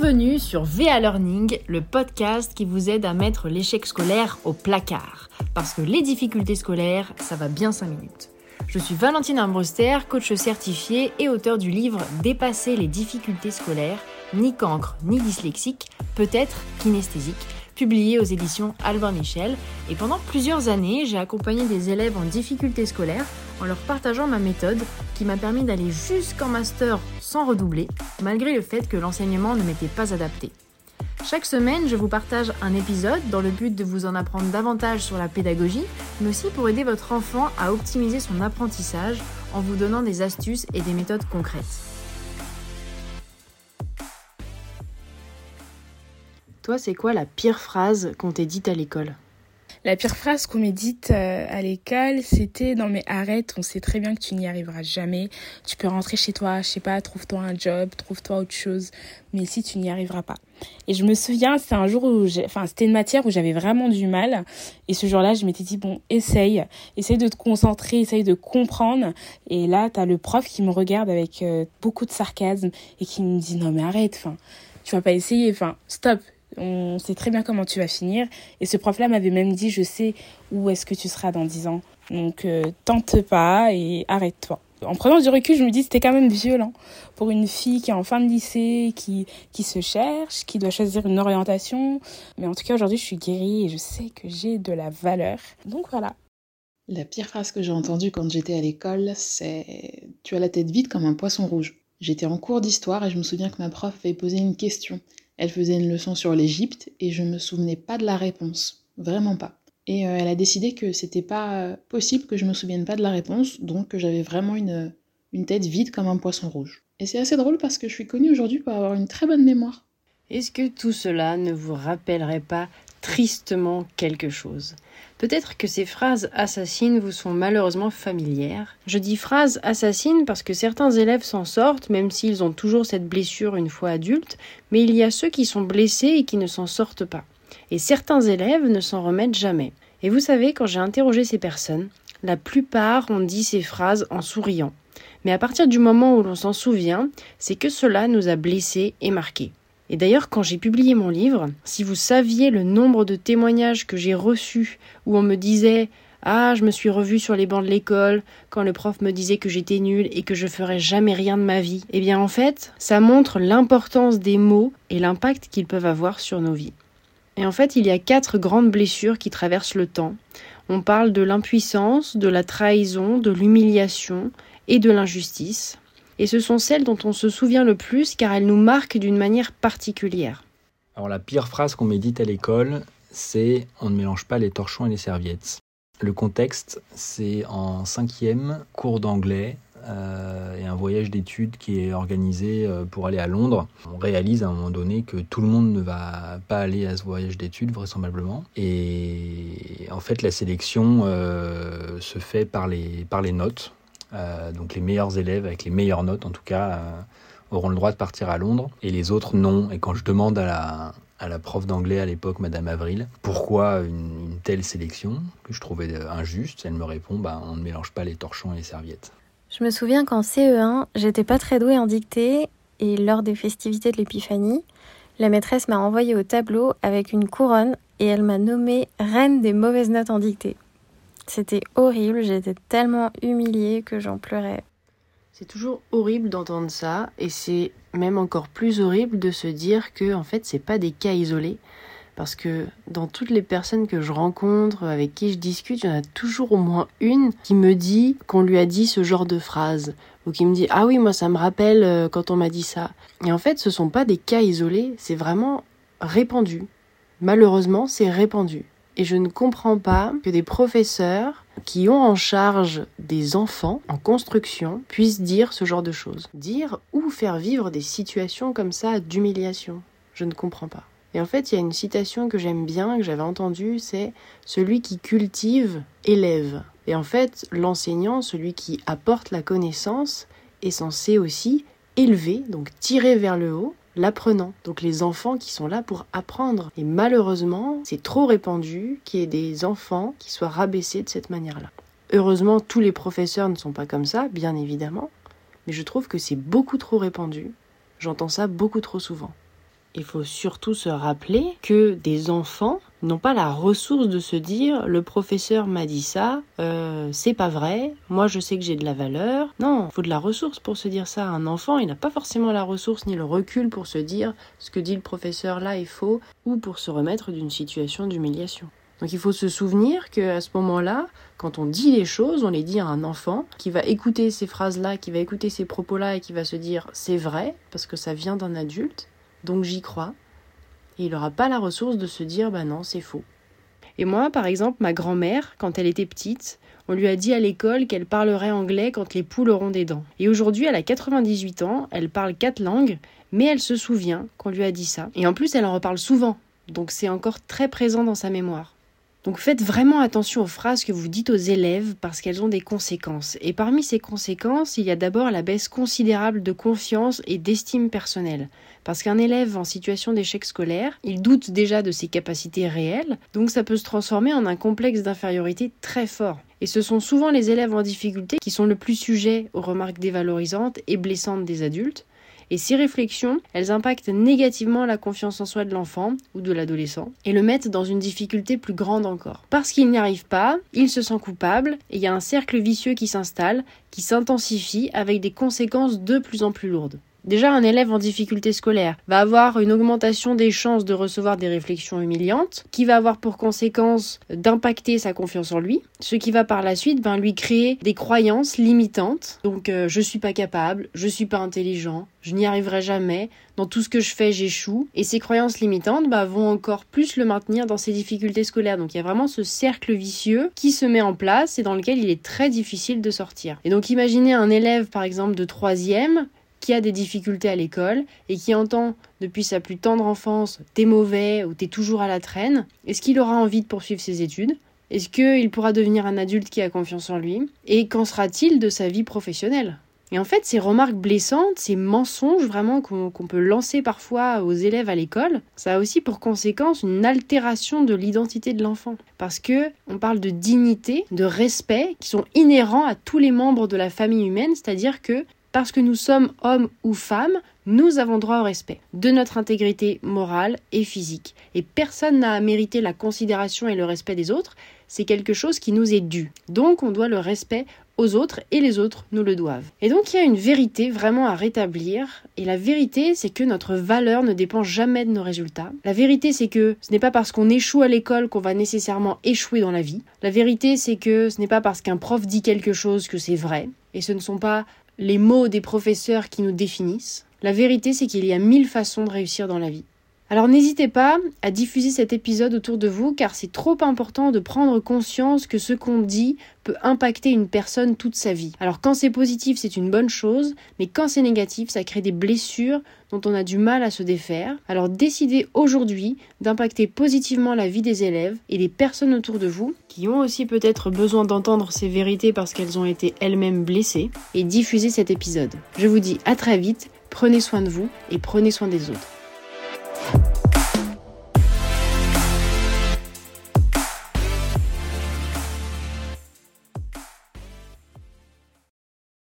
Bienvenue sur VA Learning, le podcast qui vous aide à mettre l'échec scolaire au placard. Parce que les difficultés scolaires, ça va bien 5 minutes. Je suis Valentine Armbruster, coach certifié et auteur du livre Dépasser les difficultés scolaires, ni cancre ni dyslexique, peut-être kinesthésique, publié aux éditions Albin Michel. Et pendant plusieurs années, j'ai accompagné des élèves en difficulté scolaire en leur partageant ma méthode qui m'a permis d'aller jusqu'en master sans redoubler, malgré le fait que l'enseignement ne m'était pas adapté. Chaque semaine, je vous partage un épisode dans le but de vous en apprendre davantage sur la pédagogie, mais aussi pour aider votre enfant à optimiser son apprentissage en vous donnant des astuces et des méthodes concrètes. C'est quoi la pire phrase qu'on t'ait dite à l'école la pire phrase qu'on m'ait dite euh, à l'école, c'était non mais arrête, on sait très bien que tu n'y arriveras jamais. Tu peux rentrer chez toi, je sais pas, trouve-toi un job, trouve-toi autre chose, mais ici tu n'y arriveras pas. Et je me souviens, c'était un jour où, enfin c'était une matière où j'avais vraiment du mal. Et ce jour-là, je m'étais dit bon, essaye, essaye de te concentrer, essaye de comprendre. Et là, t'as le prof qui me regarde avec euh, beaucoup de sarcasme et qui me dit non mais arrête, enfin tu vas pas essayer, enfin stop, on sait très bien comment tu vas finir. Et ce prof-là m'avait même dit, je sais où est-ce que tu seras dans 10 ans. Donc euh, tente pas et arrête-toi. En prenant du recul, je me dis c'était quand même violent pour une fille qui est en fin de lycée, qui, qui se cherche, qui doit choisir une orientation. Mais en tout cas, aujourd'hui, je suis guérie et je sais que j'ai de la valeur. Donc voilà. La pire phrase que j'ai entendue quand j'étais à l'école, c'est Tu as la tête vide comme un poisson rouge. J'étais en cours d'histoire et je me souviens que ma prof avait posé une question. Elle faisait une leçon sur l'Égypte et je me souvenais pas de la réponse, vraiment pas. Et euh, elle a décidé que c'était pas euh, possible que je me souvienne pas de la réponse, donc que j'avais vraiment une, une tête vide comme un poisson rouge. Et c'est assez drôle parce que je suis connue aujourd'hui pour avoir une très bonne mémoire. Est-ce que tout cela ne vous rappellerait pas tristement quelque chose. Peut-être que ces phrases assassines vous sont malheureusement familières. Je dis phrases assassines parce que certains élèves s'en sortent, même s'ils ont toujours cette blessure une fois adultes, mais il y a ceux qui sont blessés et qui ne s'en sortent pas. Et certains élèves ne s'en remettent jamais. Et vous savez, quand j'ai interrogé ces personnes, la plupart ont dit ces phrases en souriant. Mais à partir du moment où l'on s'en souvient, c'est que cela nous a blessés et marqués. Et d'ailleurs, quand j'ai publié mon livre, si vous saviez le nombre de témoignages que j'ai reçus où on me disait ah, je me suis revu sur les bancs de l'école quand le prof me disait que j'étais nulle et que je ferais jamais rien de ma vie. Eh bien, en fait, ça montre l'importance des mots et l'impact qu'ils peuvent avoir sur nos vies. Et en fait, il y a quatre grandes blessures qui traversent le temps. On parle de l'impuissance, de la trahison, de l'humiliation et de l'injustice et ce sont celles dont on se souvient le plus car elles nous marquent d'une manière particulière. Alors la pire phrase qu'on médite à l'école, c'est on ne mélange pas les torchons et les serviettes. Le contexte, c'est en cinquième cours d'anglais euh, et un voyage d'études qui est organisé euh, pour aller à Londres. On réalise à un moment donné que tout le monde ne va pas aller à ce voyage d'études vraisemblablement. Et en fait, la sélection euh, se fait par les, par les notes. Euh, donc les meilleurs élèves avec les meilleures notes en tout cas euh, auront le droit de partir à Londres et les autres non. Et quand je demande à la, à la prof d'anglais à l'époque, Madame Avril, pourquoi une, telle sélection que je trouvais injuste, elle me répond bah, on ne mélange pas les torchons et les serviettes. Je me souviens qu'en CE1, j'étais pas très douée en dictée et lors des festivités de l'Épiphanie, la maîtresse m'a envoyée au tableau avec une couronne et elle m'a nommée reine des mauvaises notes en dictée. C'était horrible, j'étais tellement humiliée que j'en pleurais. C'est toujours horrible d'entendre ça et c'est même encore plus horrible de se dire que en fait c'est pas des cas isolés parce que dans toutes les personnes que je rencontre, avec qui je discute, il y en a toujours au moins une qui me dit qu'on lui a dit ce genre de phrase ou qui me dit "Ah oui, moi ça me rappelle euh, quand on m'a dit ça." Et en fait, ce sont pas des cas isolés, c'est vraiment répandu. Malheureusement, c'est répandu. Et je ne comprends pas que des professeurs qui ont en charge des enfants en construction puissent dire ce genre de choses. Dire ou faire vivre des situations comme ça d'humiliation. Je ne comprends pas. Et en fait, il y a une citation que j'aime bien, que j'avais entendue, c'est Celui qui cultive élève. Et en fait, l'enseignant, celui qui apporte la connaissance, est censé aussi élever, donc tirer vers le haut, l'apprenant, donc les enfants qui sont là pour apprendre. Et malheureusement, c'est trop répandu qu'il y ait des enfants qui soient rabaissés de cette manière-là. Heureusement, tous les professeurs ne sont pas comme ça, bien évidemment, mais je trouve que c'est beaucoup trop répandu. J'entends ça beaucoup trop souvent. Il faut surtout se rappeler que des enfants n'ont pas la ressource de se dire le professeur m'a dit ça, euh, c'est pas vrai, moi je sais que j'ai de la valeur. Non, il faut de la ressource pour se dire ça. Un enfant, il n'a pas forcément la ressource ni le recul pour se dire ce que dit le professeur là est faux ou pour se remettre d'une situation d'humiliation. Donc il faut se souvenir qu'à ce moment-là, quand on dit les choses, on les dit à un enfant qui va écouter ces phrases-là, qui va écouter ces propos-là et qui va se dire c'est vrai parce que ça vient d'un adulte, donc j'y crois et il n'aura pas la ressource de se dire bah non, c'est faux. Et moi, par exemple, ma grand-mère, quand elle était petite, on lui a dit à l'école qu'elle parlerait anglais quand les poules auront des dents. Et aujourd'hui, elle a 98 ans, elle parle quatre langues, mais elle se souvient qu'on lui a dit ça. Et en plus, elle en reparle souvent, donc c'est encore très présent dans sa mémoire. Donc faites vraiment attention aux phrases que vous dites aux élèves parce qu'elles ont des conséquences. Et parmi ces conséquences, il y a d'abord la baisse considérable de confiance et d'estime personnelle. Parce qu'un élève en situation d'échec scolaire, il doute déjà de ses capacités réelles, donc ça peut se transformer en un complexe d'infériorité très fort. Et ce sont souvent les élèves en difficulté qui sont le plus sujets aux remarques dévalorisantes et blessantes des adultes, et ces réflexions, elles impactent négativement la confiance en soi de l'enfant ou de l'adolescent et le mettent dans une difficulté plus grande encore. Parce qu'il n'y arrive pas, il se sent coupable et il y a un cercle vicieux qui s'installe, qui s'intensifie avec des conséquences de plus en plus lourdes. Déjà, un élève en difficulté scolaire va avoir une augmentation des chances de recevoir des réflexions humiliantes, qui va avoir pour conséquence d'impacter sa confiance en lui, ce qui va par la suite ben, lui créer des croyances limitantes. Donc, euh, je suis pas capable, je suis pas intelligent, je n'y arriverai jamais, dans tout ce que je fais, j'échoue. Et ces croyances limitantes bah, vont encore plus le maintenir dans ses difficultés scolaires. Donc il y a vraiment ce cercle vicieux qui se met en place et dans lequel il est très difficile de sortir. Et donc imaginez un élève par exemple de troisième qui a des difficultés à l'école et qui entend depuis sa plus tendre enfance t'es mauvais ou t'es toujours à la traîne, est-ce qu'il aura envie de poursuivre ses études? Est-ce qu'il pourra devenir un adulte qui a confiance en lui? Et qu'en sera-t-il de sa vie professionnelle? Et en fait, ces remarques blessantes, ces mensonges vraiment qu'on peut lancer parfois aux élèves à l'école, ça a aussi pour conséquence une altération de l'identité de l'enfant. Parce que on parle de dignité, de respect qui sont inhérents à tous les membres de la famille humaine, c'est-à-dire que parce que nous sommes hommes ou femmes, nous avons droit au respect de notre intégrité morale et physique. Et personne n'a à mériter la considération et le respect des autres, c'est quelque chose qui nous est dû. Donc on doit le respect aux autres et les autres nous le doivent. Et donc il y a une vérité vraiment à rétablir et la vérité c'est que notre valeur ne dépend jamais de nos résultats. La vérité c'est que ce n'est pas parce qu'on échoue à l'école qu'on va nécessairement échouer dans la vie. La vérité c'est que ce n'est pas parce qu'un prof dit quelque chose que c'est vrai et ce ne sont pas les mots des professeurs qui nous définissent. La vérité, c'est qu'il y a mille façons de réussir dans la vie. Alors n'hésitez pas à diffuser cet épisode autour de vous car c'est trop important de prendre conscience que ce qu'on dit peut impacter une personne toute sa vie. Alors quand c'est positif c'est une bonne chose mais quand c'est négatif ça crée des blessures dont on a du mal à se défaire. Alors décidez aujourd'hui d'impacter positivement la vie des élèves et des personnes autour de vous qui ont aussi peut-être besoin d'entendre ces vérités parce qu'elles ont été elles-mêmes blessées et diffusez cet épisode. Je vous dis à très vite, prenez soin de vous et prenez soin des autres. you